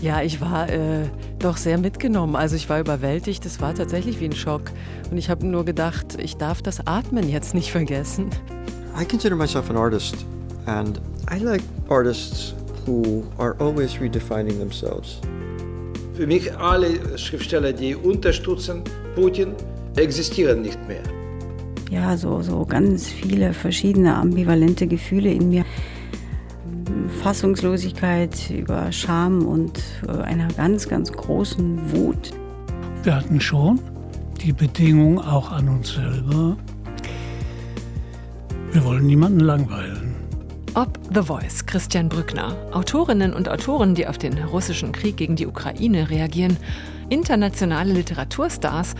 Ja, ich war äh, doch sehr mitgenommen. Also ich war überwältigt. Es war tatsächlich wie ein Schock. Und ich habe nur gedacht, ich darf das Atmen jetzt nicht vergessen. I consider myself an artist and I like artists who are always redefining themselves. Für mich alle Schriftsteller, die unterstützen Putin, existieren nicht mehr. Ja, so, so ganz viele verschiedene ambivalente Gefühle in mir. Fassungslosigkeit, über Scham und äh, einer ganz, ganz großen Wut. Wir hatten schon die Bedingung auch an uns selber, wir wollen niemanden langweilen. Ob The Voice, Christian Brückner, Autorinnen und Autoren, die auf den russischen Krieg gegen die Ukraine reagieren, internationale Literaturstars,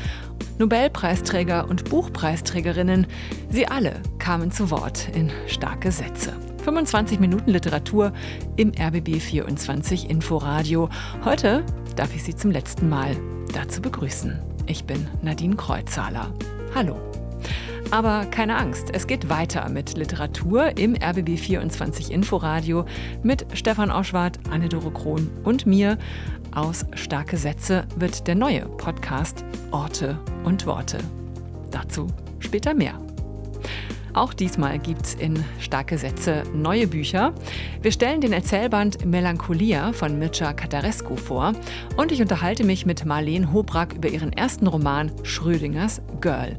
Nobelpreisträger und Buchpreisträgerinnen, sie alle kamen zu Wort in starke Sätze. 25 Minuten Literatur im RBB 24 Inforadio. Heute darf ich Sie zum letzten Mal dazu begrüßen. Ich bin Nadine Kreuzhaler. Hallo. Aber keine Angst, es geht weiter mit Literatur im RBB 24 Inforadio mit Stefan Oschwart, Anne-Dore Krohn und mir. Aus Starke Sätze wird der neue Podcast Orte und Worte. Dazu später mehr. Auch diesmal gibt es in Starke Sätze neue Bücher. Wir stellen den Erzählband Melancholia von Mircea Katarescu vor und ich unterhalte mich mit Marlene Hobrack über ihren ersten Roman Schrödingers Girl.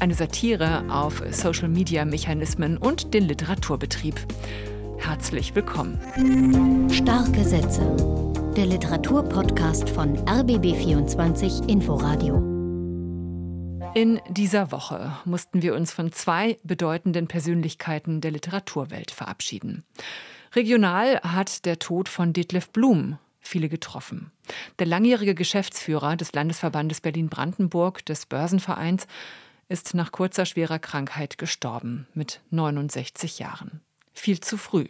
Eine Satire auf Social-Media-Mechanismen und den Literaturbetrieb. Herzlich willkommen. Starke Sätze. Der Literaturpodcast von RBB24 Inforadio. In dieser Woche mussten wir uns von zwei bedeutenden Persönlichkeiten der Literaturwelt verabschieden. Regional hat der Tod von Detlef Blum viele getroffen. Der langjährige Geschäftsführer des Landesverbandes Berlin-Brandenburg des Börsenvereins ist nach kurzer schwerer Krankheit gestorben mit 69 Jahren. Viel zu früh.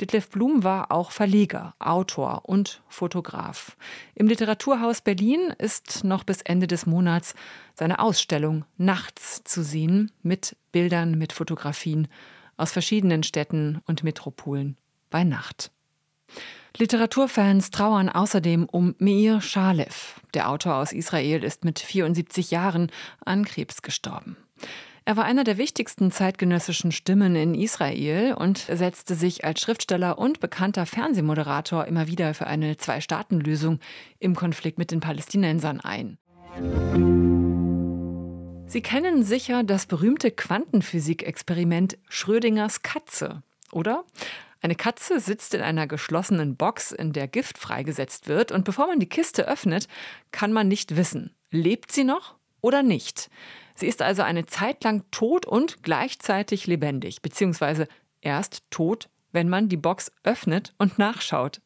Detlef Blum war auch Verleger, Autor und Fotograf. Im Literaturhaus Berlin ist noch bis Ende des Monats seine Ausstellung Nachts zu sehen mit Bildern, mit Fotografien aus verschiedenen Städten und Metropolen bei Nacht. Literaturfans trauern außerdem um Meir Shalev. Der Autor aus Israel ist mit 74 Jahren an Krebs gestorben. Er war einer der wichtigsten zeitgenössischen Stimmen in Israel und setzte sich als Schriftsteller und bekannter Fernsehmoderator immer wieder für eine Zwei-Staaten-Lösung im Konflikt mit den Palästinensern ein. Sie kennen sicher das berühmte Quantenphysik-Experiment Schrödingers Katze, oder? Eine Katze sitzt in einer geschlossenen Box, in der Gift freigesetzt wird, und bevor man die Kiste öffnet, kann man nicht wissen, lebt sie noch oder nicht. Sie ist also eine Zeit lang tot und gleichzeitig lebendig, beziehungsweise erst tot, wenn man die Box öffnet und nachschaut.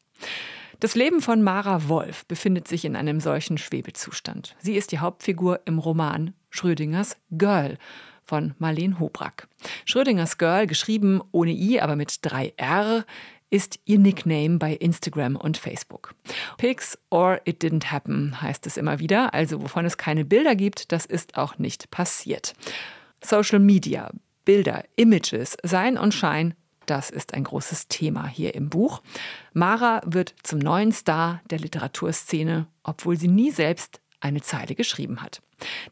Das Leben von Mara Wolf befindet sich in einem solchen Schwebezustand. Sie ist die Hauptfigur im Roman Schrödingers Girl von Marlene Hobrack. Schrödingers Girl, geschrieben ohne I, aber mit drei R, ist ihr Nickname bei Instagram und Facebook. Pics or it didn't happen heißt es immer wieder, also wovon es keine Bilder gibt, das ist auch nicht passiert. Social Media, Bilder, Images, Sein und Schein, das ist ein großes Thema hier im Buch. Mara wird zum neuen Star der Literaturszene, obwohl sie nie selbst eine Zeile geschrieben hat.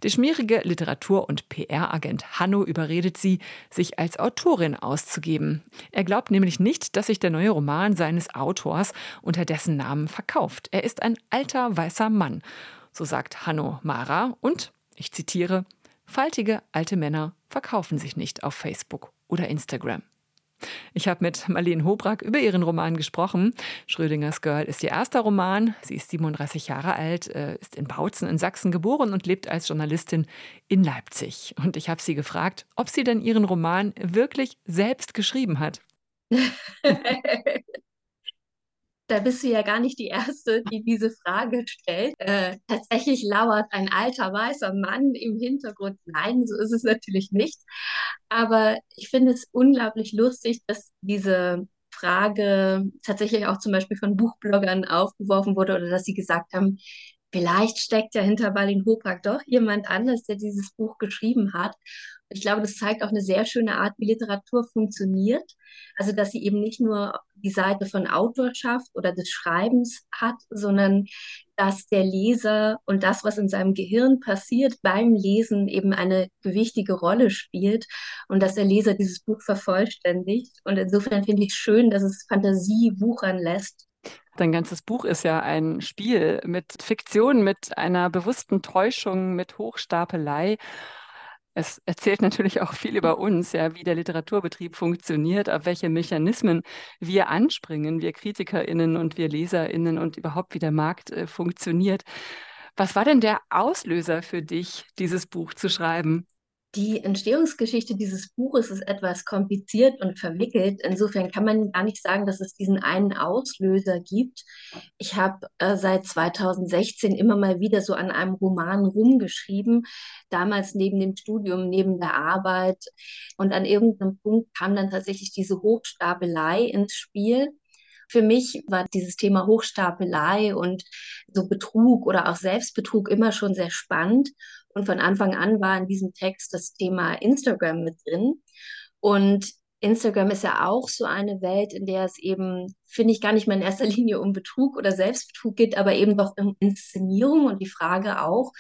Der schmierige Literatur- und PR-Agent Hanno überredet sie, sich als Autorin auszugeben. Er glaubt nämlich nicht, dass sich der neue Roman seines Autors unter dessen Namen verkauft. Er ist ein alter weißer Mann, so sagt Hanno Mara und, ich zitiere, faltige alte Männer verkaufen sich nicht auf Facebook oder Instagram. Ich habe mit Marlene Hobrack über ihren Roman gesprochen. Schrödingers Girl ist ihr erster Roman. Sie ist 37 Jahre alt, äh, ist in Bautzen in Sachsen geboren und lebt als Journalistin in Leipzig. Und ich habe sie gefragt, ob sie denn ihren Roman wirklich selbst geschrieben hat. da bist du ja gar nicht die Erste, die diese Frage stellt. Äh, tatsächlich lauert ein alter weißer Mann im Hintergrund. Nein, so ist es natürlich nicht. Aber ich finde es unglaublich lustig, dass diese Frage tatsächlich auch zum Beispiel von Buchbloggern aufgeworfen wurde oder dass sie gesagt haben, vielleicht steckt ja hinter Balin Hopak doch jemand anders, der dieses Buch geschrieben hat. Ich glaube, das zeigt auch eine sehr schöne Art, wie Literatur funktioniert. Also, dass sie eben nicht nur die Seite von Autorschaft oder des Schreibens hat, sondern dass der Leser und das, was in seinem Gehirn passiert beim Lesen, eben eine gewichtige Rolle spielt und dass der Leser dieses Buch vervollständigt. Und insofern finde ich es schön, dass es Fantasie wuchern lässt Dein ganzes Buch ist ja ein Spiel mit Fiktion, mit einer bewussten Täuschung, mit Hochstapelei. Es erzählt natürlich auch viel über uns, ja, wie der Literaturbetrieb funktioniert, auf welche Mechanismen wir anspringen, wir KritikerInnen und wir LeserInnen und überhaupt wie der Markt äh, funktioniert. Was war denn der Auslöser für dich, dieses Buch zu schreiben? Die Entstehungsgeschichte dieses Buches ist etwas kompliziert und verwickelt. Insofern kann man gar nicht sagen, dass es diesen einen Auslöser gibt. Ich habe äh, seit 2016 immer mal wieder so an einem Roman rumgeschrieben, damals neben dem Studium, neben der Arbeit. Und an irgendeinem Punkt kam dann tatsächlich diese Hochstapelei ins Spiel. Für mich war dieses Thema Hochstapelei und so Betrug oder auch Selbstbetrug immer schon sehr spannend. Und von Anfang an war in diesem Text das Thema Instagram mit drin. Und Instagram ist ja auch so eine Welt, in der es eben, finde ich, gar nicht mehr in erster Linie um Betrug oder Selbstbetrug geht, aber eben doch um Inszenierung und die Frage auch,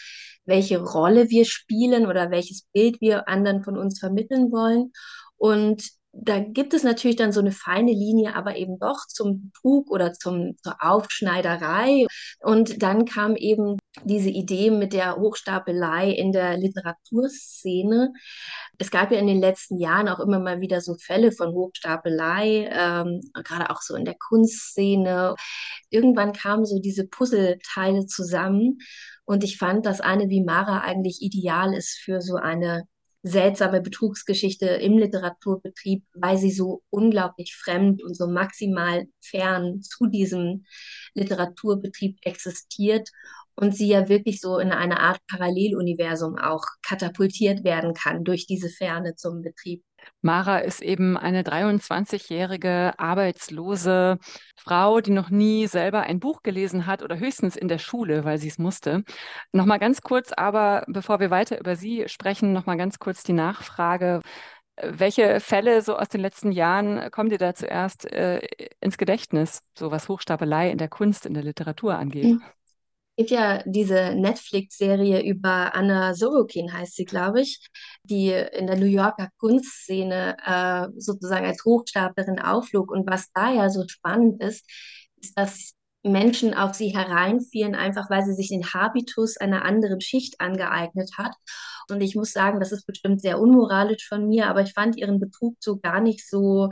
welche Rolle wir spielen oder welches Bild wir anderen von uns vermitteln wollen. Und da gibt es natürlich dann so eine feine Linie, aber eben doch zum Betrug oder zum, zur Aufschneiderei. Und dann kam eben diese Idee mit der Hochstapelei in der Literaturszene. Es gab ja in den letzten Jahren auch immer mal wieder so Fälle von Hochstapelei, ähm, gerade auch so in der Kunstszene. Irgendwann kamen so diese Puzzleteile zusammen. Und ich fand, dass eine wie Mara eigentlich ideal ist für so eine seltsame Betrugsgeschichte im Literaturbetrieb, weil sie so unglaublich fremd und so maximal fern zu diesem Literaturbetrieb existiert und sie ja wirklich so in eine Art Paralleluniversum auch katapultiert werden kann durch diese Ferne zum Betrieb. Mara ist eben eine 23-jährige arbeitslose Frau, die noch nie selber ein Buch gelesen hat oder höchstens in der Schule, weil sie es musste. Nochmal ganz kurz, aber bevor wir weiter über sie sprechen, nochmal ganz kurz die Nachfrage. Welche Fälle so aus den letzten Jahren kommen dir da zuerst äh, ins Gedächtnis, so was Hochstapelei in der Kunst, in der Literatur angeht? Mhm gibt ja diese Netflix-Serie über Anna Sorokin, heißt sie, glaube ich, die in der New Yorker Kunstszene äh, sozusagen als Hochstaplerin aufflog. Und was da ja so spannend ist, ist, dass Menschen auf sie hereinfielen, einfach weil sie sich den Habitus einer anderen Schicht angeeignet hat. Und ich muss sagen, das ist bestimmt sehr unmoralisch von mir, aber ich fand ihren Betrug so gar nicht so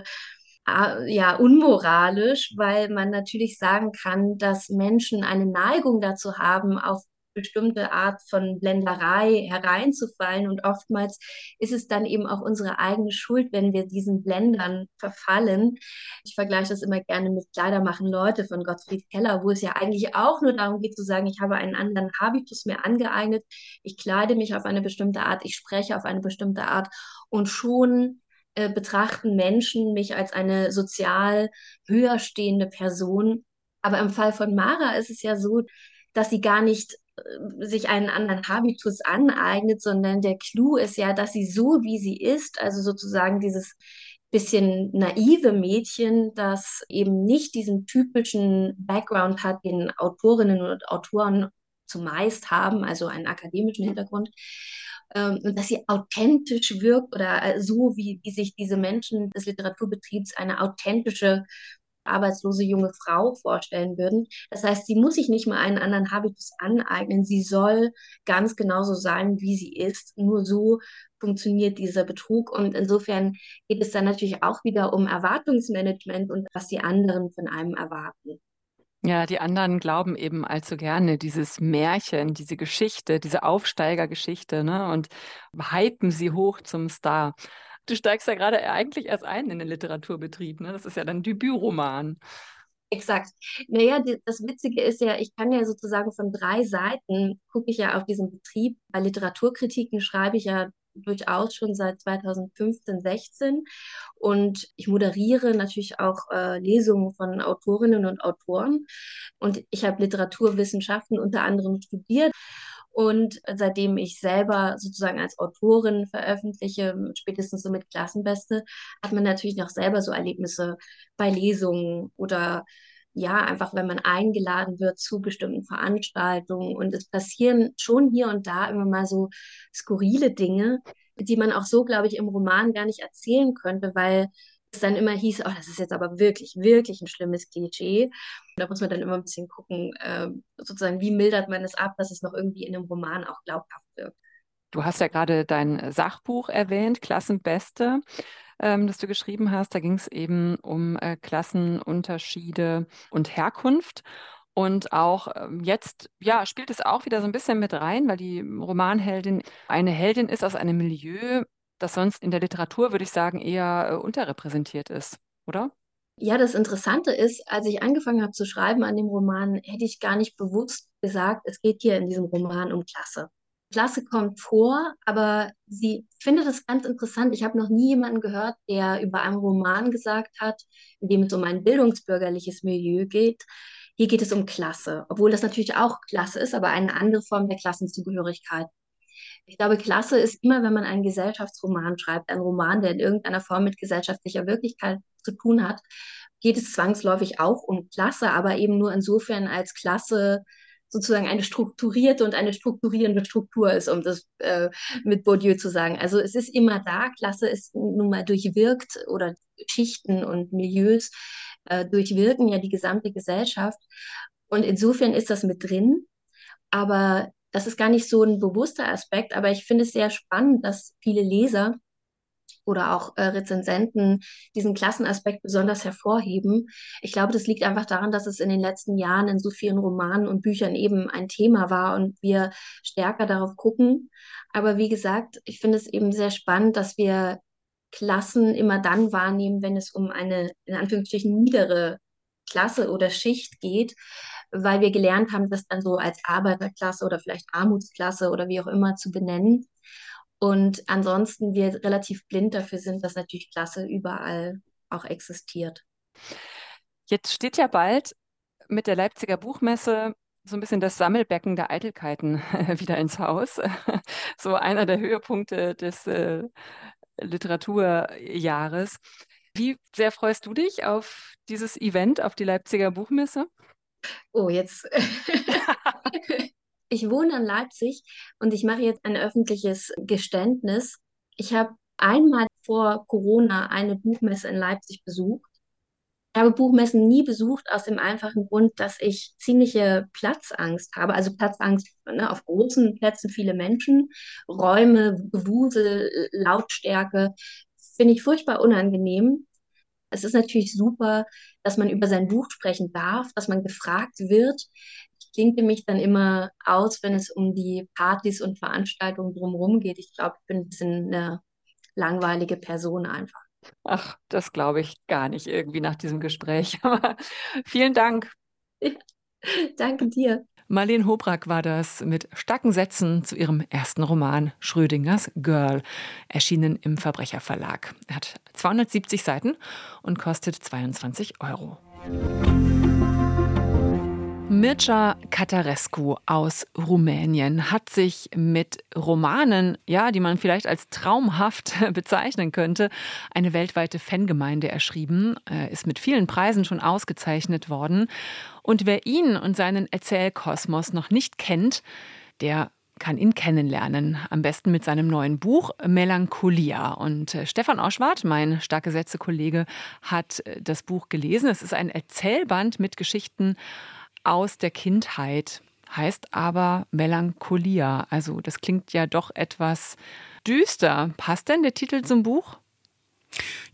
ja, unmoralisch, weil man natürlich sagen kann, dass Menschen eine Neigung dazu haben, auf bestimmte Art von Blenderei hereinzufallen. Und oftmals ist es dann eben auch unsere eigene Schuld, wenn wir diesen Blendern verfallen. Ich vergleiche das immer gerne mit Kleidermachen Leute von Gottfried Keller, wo es ja eigentlich auch nur darum geht zu sagen, ich habe einen anderen Habitus mir angeeignet, ich kleide mich auf eine bestimmte Art, ich spreche auf eine bestimmte Art und schon äh, betrachten Menschen mich als eine sozial höher stehende Person. Aber im Fall von Mara ist es ja so, dass sie gar nicht äh, sich einen anderen Habitus aneignet, sondern der Clou ist ja, dass sie so wie sie ist, also sozusagen dieses bisschen naive Mädchen, das eben nicht diesen typischen Background hat, den Autorinnen und Autoren zumeist haben, also einen akademischen Hintergrund, ähm, und dass sie authentisch wirkt oder äh, so, wie, wie sich diese Menschen des Literaturbetriebs eine authentische arbeitslose junge Frau vorstellen würden. Das heißt, sie muss sich nicht mal einen anderen Habitus aneignen. Sie soll ganz genauso sein, wie sie ist. Nur so funktioniert dieser Betrug. Und insofern geht es dann natürlich auch wieder um Erwartungsmanagement und was die anderen von einem erwarten. Ja, die anderen glauben eben allzu gerne dieses Märchen, diese Geschichte, diese Aufsteigergeschichte, ne, und hypen sie hoch zum Star. Du steigst ja gerade eigentlich erst ein in den Literaturbetrieb, ne? Das ist ja dein Debütroman. Exakt. Naja, das Witzige ist ja, ich kann ja sozusagen von drei Seiten gucke ich ja auf diesen Betrieb. Bei Literaturkritiken schreibe ich ja durchaus schon seit 2015, 16 und ich moderiere natürlich auch äh, Lesungen von Autorinnen und Autoren. Und ich habe Literaturwissenschaften unter anderem studiert. Und seitdem ich selber sozusagen als Autorin veröffentliche, spätestens so mit Klassenbeste, hat man natürlich noch selber so Erlebnisse bei Lesungen oder ja, einfach wenn man eingeladen wird zu bestimmten Veranstaltungen. Und es passieren schon hier und da immer mal so skurrile Dinge, die man auch so, glaube ich, im Roman gar nicht erzählen könnte, weil es dann immer hieß, oh, das ist jetzt aber wirklich, wirklich ein schlimmes Klischee. Da muss man dann immer ein bisschen gucken, äh, sozusagen, wie mildert man es ab, dass es noch irgendwie in einem Roman auch glaubhaft wirkt. Du hast ja gerade dein Sachbuch erwähnt, Klassenbeste, ähm, das du geschrieben hast. Da ging es eben um äh, Klassenunterschiede und Herkunft. Und auch ähm, jetzt, ja, spielt es auch wieder so ein bisschen mit rein, weil die Romanheldin eine Heldin ist aus einem Milieu, das sonst in der Literatur, würde ich sagen, eher äh, unterrepräsentiert ist, oder? Ja, das Interessante ist, als ich angefangen habe zu schreiben an dem Roman, hätte ich gar nicht bewusst gesagt, es geht hier in diesem Roman um Klasse. Klasse kommt vor, aber sie findet es ganz interessant. Ich habe noch nie jemanden gehört, der über einen Roman gesagt hat, in dem es um ein bildungsbürgerliches Milieu geht. Hier geht es um Klasse, obwohl das natürlich auch Klasse ist, aber eine andere Form der Klassenzugehörigkeit. Ich glaube, Klasse ist immer, wenn man einen Gesellschaftsroman schreibt, ein Roman, der in irgendeiner Form mit gesellschaftlicher Wirklichkeit zu tun hat, geht es zwangsläufig auch um Klasse, aber eben nur insofern als Klasse sozusagen eine strukturierte und eine strukturierende Struktur ist, um das äh, mit Bourdieu zu sagen. Also es ist immer da, Klasse ist nun mal durchwirkt oder Schichten und Milieus äh, durchwirken ja die gesamte Gesellschaft. Und insofern ist das mit drin. Aber das ist gar nicht so ein bewusster Aspekt, aber ich finde es sehr spannend, dass viele Leser oder auch äh, Rezensenten diesen Klassenaspekt besonders hervorheben. Ich glaube, das liegt einfach daran, dass es in den letzten Jahren in so vielen Romanen und Büchern eben ein Thema war und wir stärker darauf gucken. Aber wie gesagt, ich finde es eben sehr spannend, dass wir Klassen immer dann wahrnehmen, wenn es um eine in Anführungsstrichen niedere Klasse oder Schicht geht, weil wir gelernt haben, das dann so als Arbeiterklasse oder vielleicht Armutsklasse oder wie auch immer zu benennen. Und ansonsten wir relativ blind dafür sind, dass natürlich Klasse überall auch existiert. Jetzt steht ja bald mit der Leipziger Buchmesse so ein bisschen das Sammelbecken der Eitelkeiten wieder ins Haus. so einer der Höhepunkte des äh, Literaturjahres. Wie sehr freust du dich auf dieses Event, auf die Leipziger Buchmesse? Oh, jetzt. ich wohne in Leipzig und ich mache jetzt ein öffentliches Geständnis. Ich habe einmal vor Corona eine Buchmesse in Leipzig besucht. Ich habe Buchmessen nie besucht aus dem einfachen Grund, dass ich ziemliche Platzangst habe. Also Platzangst ne, auf großen Plätzen, viele Menschen, Räume, Gewusel, Lautstärke, finde ich furchtbar unangenehm. Es ist natürlich super, dass man über sein Buch sprechen darf, dass man gefragt wird. Ich klinke mich dann immer aus, wenn es um die Partys und Veranstaltungen drumherum geht. Ich glaube, ich bin ein bisschen eine langweilige Person einfach. Ach, das glaube ich gar nicht irgendwie nach diesem Gespräch. Aber vielen Dank. Ja, danke dir. Marlene Hobrack war das mit starken Sätzen zu ihrem ersten Roman Schrödingers Girl, erschienen im Verbrecherverlag. Er hat 270 Seiten und kostet 22 Euro. Mircea Catarescu aus Rumänien hat sich mit Romanen, ja, die man vielleicht als traumhaft bezeichnen könnte, eine weltweite Fangemeinde erschrieben, er ist mit vielen Preisen schon ausgezeichnet worden. Und wer ihn und seinen Erzählkosmos noch nicht kennt, der kann ihn kennenlernen. Am besten mit seinem neuen Buch Melancholia. Und äh, Stefan Oschwart, mein starke Sätze-Kollege, hat äh, das Buch gelesen. Es ist ein Erzählband mit Geschichten aus der Kindheit, heißt aber Melancholia. Also das klingt ja doch etwas düster. Passt denn der Titel zum Buch?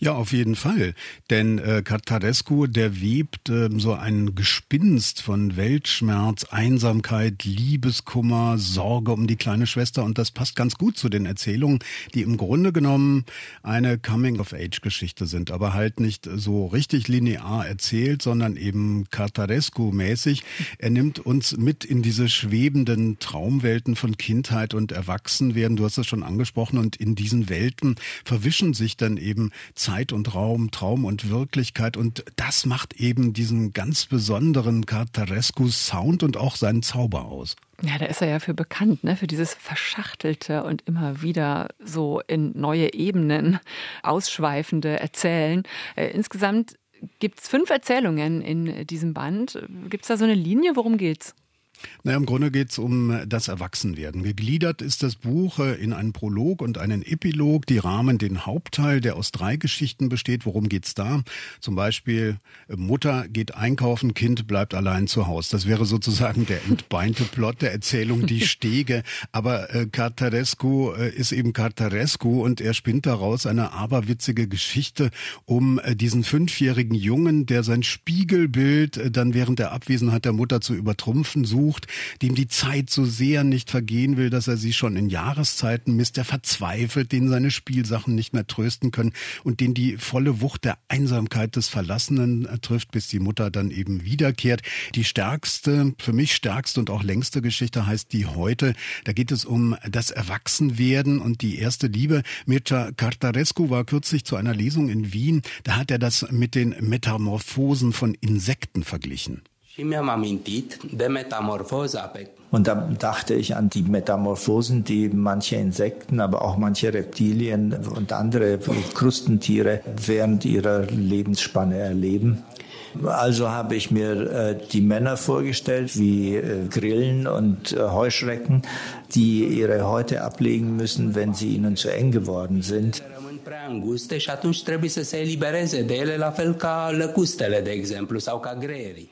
Ja, auf jeden Fall. Denn äh, Catarescu, der webt äh, so ein Gespinst von Weltschmerz, Einsamkeit, Liebeskummer, Sorge um die kleine Schwester. Und das passt ganz gut zu den Erzählungen, die im Grunde genommen eine Coming-of-Age-Geschichte sind, aber halt nicht so richtig linear erzählt, sondern eben Catarescu-mäßig. Er nimmt uns mit in diese schwebenden Traumwelten von Kindheit und Erwachsenwerden. Du hast es schon angesprochen. Und in diesen Welten verwischen sich dann eben Zeit Zeit und Raum, Traum und Wirklichkeit. Und das macht eben diesen ganz besonderen Cartarescu-Sound und auch seinen Zauber aus. Ja, da ist er ja für bekannt, ne? für dieses Verschachtelte und immer wieder so in neue Ebenen ausschweifende Erzählen. Äh, insgesamt gibt es fünf Erzählungen in diesem Band. Gibt es da so eine Linie? Worum geht's? Naja, im Grunde geht es um das Erwachsenwerden. Gegliedert ist das Buch äh, in einen Prolog und einen Epilog, die rahmen den Hauptteil, der aus drei Geschichten besteht. Worum geht's da? Zum Beispiel äh, Mutter geht einkaufen, Kind bleibt allein zu Hause. Das wäre sozusagen der entbeinte Plot der Erzählung Die Stege. Aber äh, Cartarescu äh, ist eben Cartarescu und er spinnt daraus eine aberwitzige Geschichte um äh, diesen fünfjährigen Jungen, der sein Spiegelbild äh, dann während der Abwesenheit der Mutter zu übertrumpfen sucht sucht, dem die Zeit so sehr nicht vergehen will, dass er sie schon in Jahreszeiten misst, der verzweifelt, den seine Spielsachen nicht mehr trösten können und den die volle Wucht der Einsamkeit des Verlassenen trifft, bis die Mutter dann eben wiederkehrt. Die stärkste, für mich stärkste und auch längste Geschichte heißt die heute. Da geht es um das Erwachsenwerden und die erste Liebe. Mircea Cartarescu war kürzlich zu einer Lesung in Wien. Da hat er das mit den Metamorphosen von Insekten verglichen. Und da dachte ich an die Metamorphosen, die manche Insekten, aber auch manche Reptilien und andere Krustentiere während ihrer Lebensspanne erleben. Also habe ich mir äh, die Männer vorgestellt, wie äh, Grillen und äh, Heuschrecken, die ihre Häute ablegen müssen, wenn sie ihnen zu eng geworden sind prea înguste și atunci trebuie să se elibereze de ele, la fel ca lăcustele, de exemplu, sau ca greierii.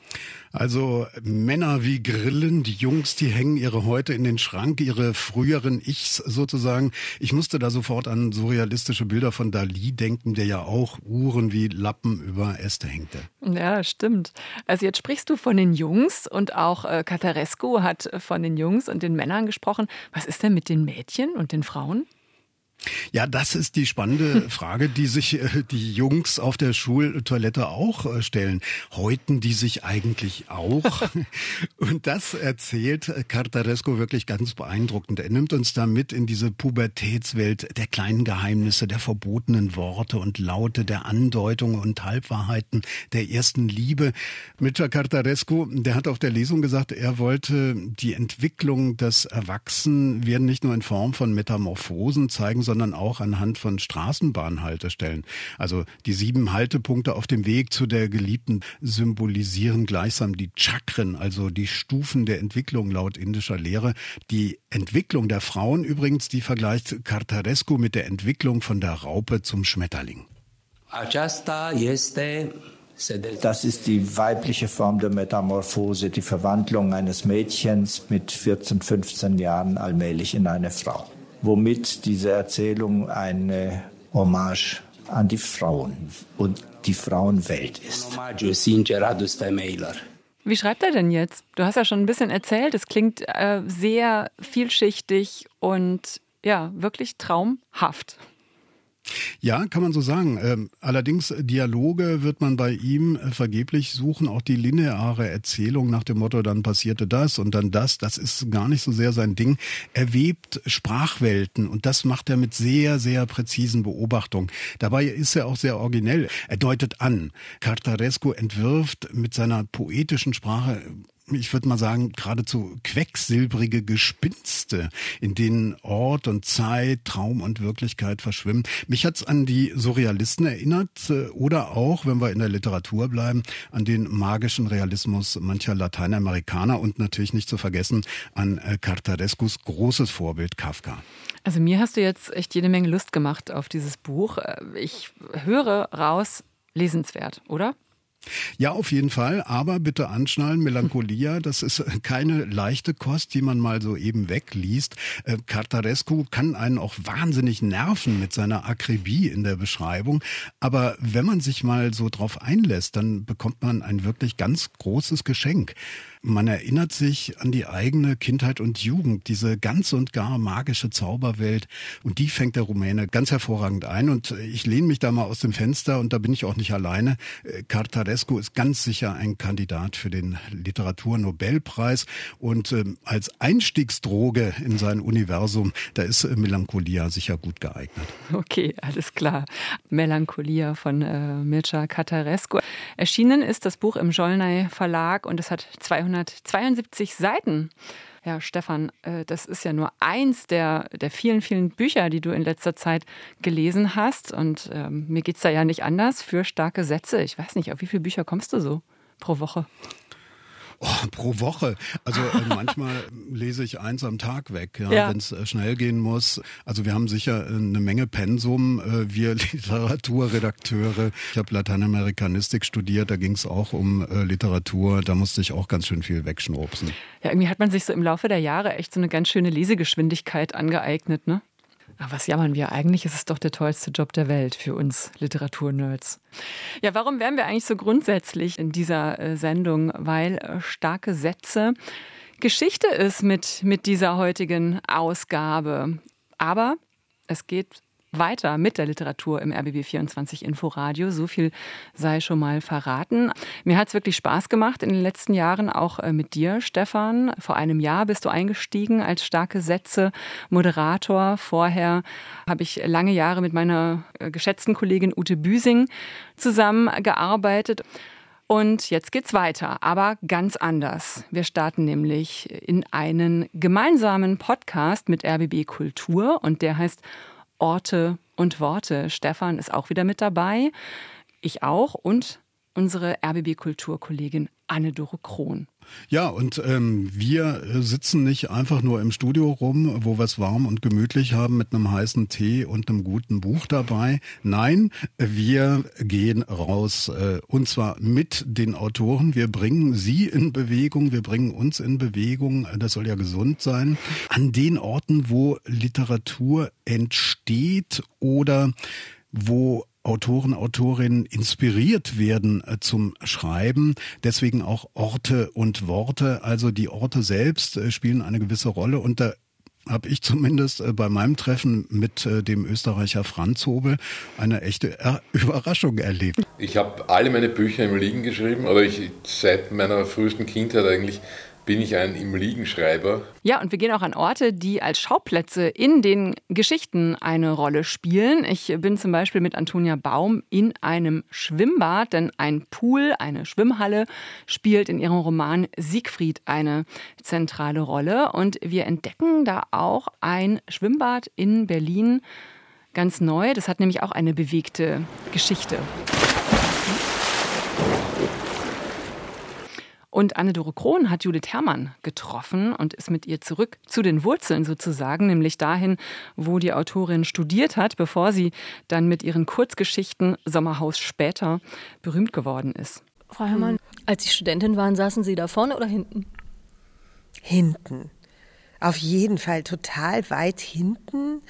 Also Männer wie Grillen, die Jungs, die hängen ihre Häute in den Schrank, ihre früheren Ichs sozusagen. Ich musste da sofort an surrealistische Bilder von Dali denken, der ja auch Uhren wie Lappen über Äste hängte. Ja, stimmt. Also jetzt sprichst du von den Jungs und auch äh, Catarescu hat von den Jungs und den Männern gesprochen. Was ist denn mit den Mädchen und den Frauen? Ja, das ist die spannende Frage, die sich äh, die Jungs auf der Schultoilette auch äh, stellen. Häuten die sich eigentlich auch? Und das erzählt Cartaresco wirklich ganz beeindruckend. Er nimmt uns da mit in diese Pubertätswelt der kleinen Geheimnisse, der verbotenen Worte und Laute, der Andeutungen und Halbwahrheiten der ersten Liebe. Mitcha Cartaresco, der hat auf der Lesung gesagt, er wollte die Entwicklung des Erwachsenwerden nicht nur in Form von Metamorphosen zeigen, sondern auch anhand von Straßenbahnhaltestellen. Also die sieben Haltepunkte auf dem Weg zu der Geliebten symbolisieren gleichsam die Chakren, also die Stufen der Entwicklung laut indischer Lehre. Die Entwicklung der Frauen übrigens, die vergleicht Cartarescu mit der Entwicklung von der Raupe zum Schmetterling. Das ist die weibliche Form der Metamorphose, die Verwandlung eines Mädchens mit 14, 15 Jahren allmählich in eine Frau womit diese Erzählung eine Hommage an die Frauen und die Frauenwelt ist. Wie schreibt er denn jetzt? Du hast ja schon ein bisschen erzählt, es klingt äh, sehr vielschichtig und ja, wirklich traumhaft. Ja, kann man so sagen. Ähm, allerdings Dialoge wird man bei ihm äh, vergeblich suchen. Auch die lineare Erzählung nach dem Motto, dann passierte das und dann das, das ist gar nicht so sehr sein Ding. Er webt Sprachwelten und das macht er mit sehr, sehr präzisen Beobachtungen. Dabei ist er auch sehr originell. Er deutet an. Cartarescu entwirft mit seiner poetischen Sprache ich würde mal sagen, geradezu quecksilbrige Gespinste, in denen Ort und Zeit, Traum und Wirklichkeit verschwimmen. Mich hat's an die Surrealisten erinnert äh, oder auch, wenn wir in der Literatur bleiben, an den magischen Realismus mancher Lateinamerikaner und natürlich nicht zu vergessen an äh, Cartarescus großes Vorbild Kafka. Also mir hast du jetzt echt jede Menge Lust gemacht auf dieses Buch. Äh, ich höre raus, lesenswert, oder? Ja, auf jeden Fall. Aber bitte anschnallen, Melancholia, das ist keine leichte Kost, die man mal so eben wegliest. Äh, Cartarescu kann einen auch wahnsinnig nerven mit seiner Akribie in der Beschreibung. Aber wenn man sich mal so drauf einlässt, dann bekommt man ein wirklich ganz großes Geschenk. Man erinnert sich an die eigene Kindheit und Jugend, diese ganz und gar magische Zauberwelt. Und die fängt der Rumäne ganz hervorragend ein. Und ich lehne mich da mal aus dem Fenster und da bin ich auch nicht alleine. Cartarescu Tadesco ist ganz sicher ein Kandidat für den Literaturnobelpreis und ähm, als Einstiegsdroge in sein Universum, da ist äh, Melancholia sicher gut geeignet. Okay, alles klar. Melancholia von äh, Mircea Catarescu. Erschienen ist das Buch im Jollnay Verlag und es hat 272 Seiten. Ja, Stefan, äh, das ist ja nur eins der, der vielen, vielen Bücher, die du in letzter Zeit gelesen hast. Und ähm, mir geht es da ja nicht anders für starke Sätze. Ich weiß nicht, auf wie viele Bücher kommst du so pro Woche? Oh, pro Woche. Also äh, manchmal lese ich eins am Tag weg, ja, ja. wenn es äh, schnell gehen muss. Also wir haben sicher äh, eine Menge Pensum, äh, wir Literaturredakteure. Ich habe Lateinamerikanistik studiert, da ging es auch um äh, Literatur. Da musste ich auch ganz schön viel wegschnurpsen. Ja, irgendwie hat man sich so im Laufe der Jahre echt so eine ganz schöne Lesegeschwindigkeit angeeignet, ne? Ach, was jammern wir? Eigentlich ist es doch der tollste Job der Welt für uns Literaturnerds. Ja, warum wären wir eigentlich so grundsätzlich in dieser äh, Sendung? Weil äh, starke Sätze Geschichte ist mit, mit dieser heutigen Ausgabe. Aber es geht weiter mit der Literatur im RBB24 Inforadio. So viel sei schon mal verraten. Mir hat es wirklich Spaß gemacht in den letzten Jahren, auch äh, mit dir, Stefan. Vor einem Jahr bist du eingestiegen als starke Sätze Moderator. Vorher habe ich lange Jahre mit meiner äh, geschätzten Kollegin Ute Büsing zusammengearbeitet. Und jetzt geht's weiter, aber ganz anders. Wir starten nämlich in einen gemeinsamen Podcast mit RBB Kultur und der heißt Orte und Worte. Stefan ist auch wieder mit dabei. Ich auch und unsere RBB-Kulturkollegin Anne-Dore Krohn. Ja, und ähm, wir sitzen nicht einfach nur im Studio rum, wo wir es warm und gemütlich haben mit einem heißen Tee und einem guten Buch dabei. Nein, wir gehen raus äh, und zwar mit den Autoren. Wir bringen sie in Bewegung, wir bringen uns in Bewegung. Das soll ja gesund sein. An den Orten, wo Literatur entsteht oder wo Autoren, Autorinnen inspiriert werden äh, zum Schreiben. Deswegen auch Orte und Worte. Also die Orte selbst äh, spielen eine gewisse Rolle und da habe ich zumindest äh, bei meinem Treffen mit dem Österreicher Franz Hobel eine echte Überraschung erlebt. Ich habe alle meine Bücher im Liegen geschrieben, aber ich seit meiner frühesten Kindheit eigentlich bin ich ein im Liegenschreiber. Ja, und wir gehen auch an Orte, die als Schauplätze in den Geschichten eine Rolle spielen. Ich bin zum Beispiel mit Antonia Baum in einem Schwimmbad, denn ein Pool, eine Schwimmhalle, spielt in ihrem Roman Siegfried eine zentrale Rolle. Und wir entdecken da auch ein Schwimmbad in Berlin ganz neu. Das hat nämlich auch eine bewegte Geschichte. Und Anne-Dore Krohn hat Judith Herrmann getroffen und ist mit ihr zurück zu den Wurzeln sozusagen, nämlich dahin, wo die Autorin studiert hat, bevor sie dann mit ihren Kurzgeschichten Sommerhaus später berühmt geworden ist. Frau Herrmann, als Sie Studentin waren, saßen Sie da vorne oder hinten? Hinten. Auf jeden Fall total weit hinten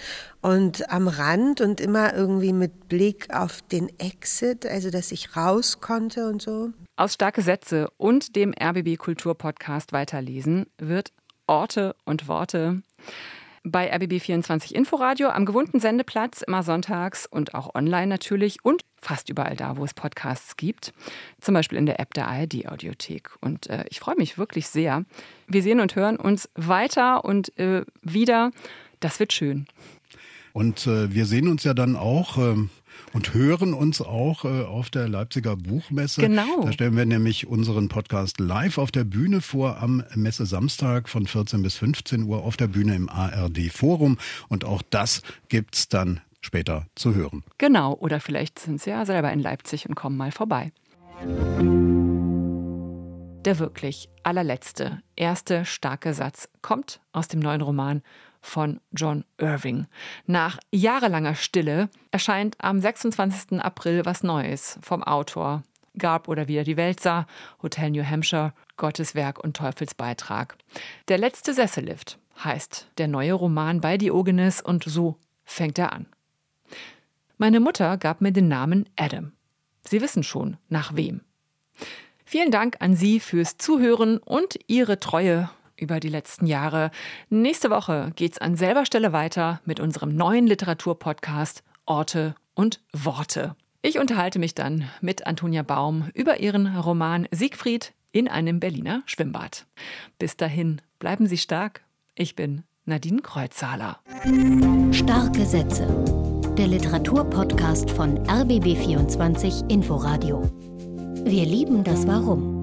und am Rand und immer irgendwie mit Blick auf den Exit, also dass ich raus konnte und so. Aus Starke Sätze und dem RBB Kultur Podcast weiterlesen wird Orte und Worte bei RBB24 Inforadio am gewohnten Sendeplatz immer sonntags und auch online natürlich und fast überall da, wo es Podcasts gibt. Zum Beispiel in der App der ARD Audiothek. Und äh, ich freue mich wirklich sehr. Wir sehen und hören uns weiter und äh, wieder. Das wird schön. Und äh, wir sehen uns ja dann auch ähm, und hören uns auch äh, auf der Leipziger Buchmesse. Genau. Da stellen wir nämlich unseren Podcast live auf der Bühne vor am Messe Samstag von 14 bis 15 Uhr auf der Bühne im ARD Forum. Und auch das gibt's dann später zu hören. Genau. Oder vielleicht sind Sie ja selber in Leipzig und kommen mal vorbei. Der wirklich allerletzte, erste starke Satz kommt aus dem neuen Roman von John Irving. Nach jahrelanger Stille erscheint am 26. April was Neues vom Autor. Gab oder wieder die Welt sah, Hotel New Hampshire, Gottes Werk und Teufelsbeitrag. Der letzte Sessellift heißt der neue Roman bei Diogenes und so fängt er an. Meine Mutter gab mir den Namen Adam. Sie wissen schon, nach wem. Vielen Dank an Sie fürs Zuhören und Ihre Treue über die letzten Jahre. Nächste Woche geht's an selber Stelle weiter mit unserem neuen Literaturpodcast Orte und Worte. Ich unterhalte mich dann mit Antonia Baum über ihren Roman Siegfried in einem Berliner Schwimmbad. Bis dahin, bleiben Sie stark. Ich bin Nadine Kreuzhaler. Starke Sätze. Der Literaturpodcast von RBB24 Inforadio. Wir lieben das Warum.